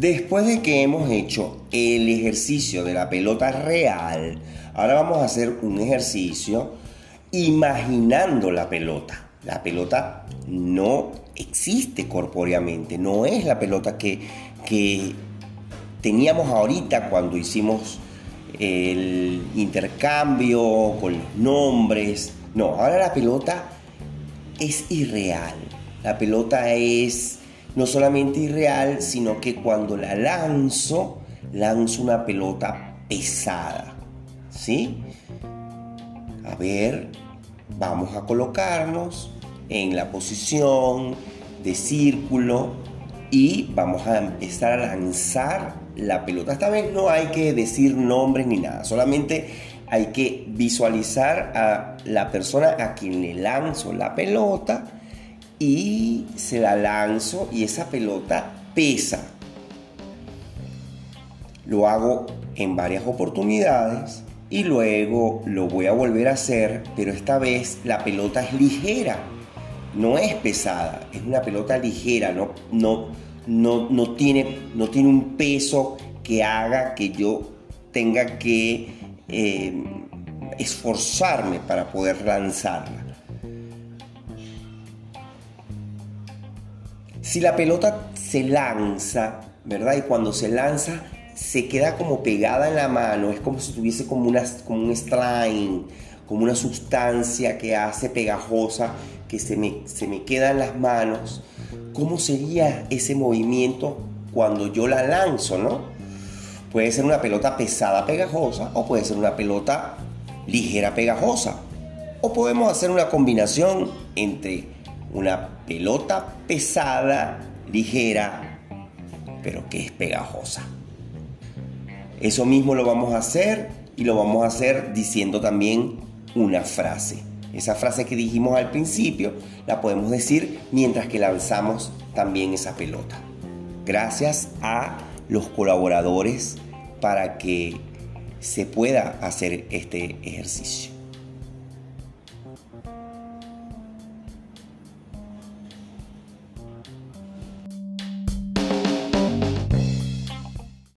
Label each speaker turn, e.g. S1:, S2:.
S1: Después de que hemos hecho el ejercicio de la pelota real, ahora vamos a hacer un ejercicio imaginando la pelota. La pelota no existe corpóreamente, no es la pelota que, que teníamos ahorita cuando hicimos el intercambio con los nombres. No, ahora la pelota es irreal. La pelota es no solamente irreal, sino que cuando la lanzo, lanzo una pelota pesada. ¿Sí? A ver, vamos a colocarnos en la posición de círculo y vamos a empezar a lanzar la pelota. Esta vez no hay que decir nombres ni nada, solamente hay que visualizar a la persona a quien le lanzo la pelota y se la lanzo y esa pelota pesa. Lo hago en varias oportunidades y luego lo voy a volver a hacer, pero esta vez la pelota es ligera, no es pesada, es una pelota ligera, no, no, no, no, tiene, no tiene un peso que haga que yo tenga que eh, esforzarme para poder lanzarla. Si la pelota se lanza, ¿verdad? Y cuando se lanza se queda como pegada en la mano, es como si tuviese como, una, como un slime, como una sustancia que hace pegajosa, que se me, se me queda en las manos. ¿Cómo sería ese movimiento cuando yo la lanzo, no? Puede ser una pelota pesada pegajosa o puede ser una pelota ligera pegajosa. O podemos hacer una combinación entre una pelota pesada, ligera, pero que es pegajosa. Eso mismo lo vamos a hacer y lo vamos a hacer diciendo también una frase. Esa frase que dijimos al principio la podemos decir mientras que lanzamos también esa pelota. Gracias a los colaboradores para que se pueda hacer este ejercicio.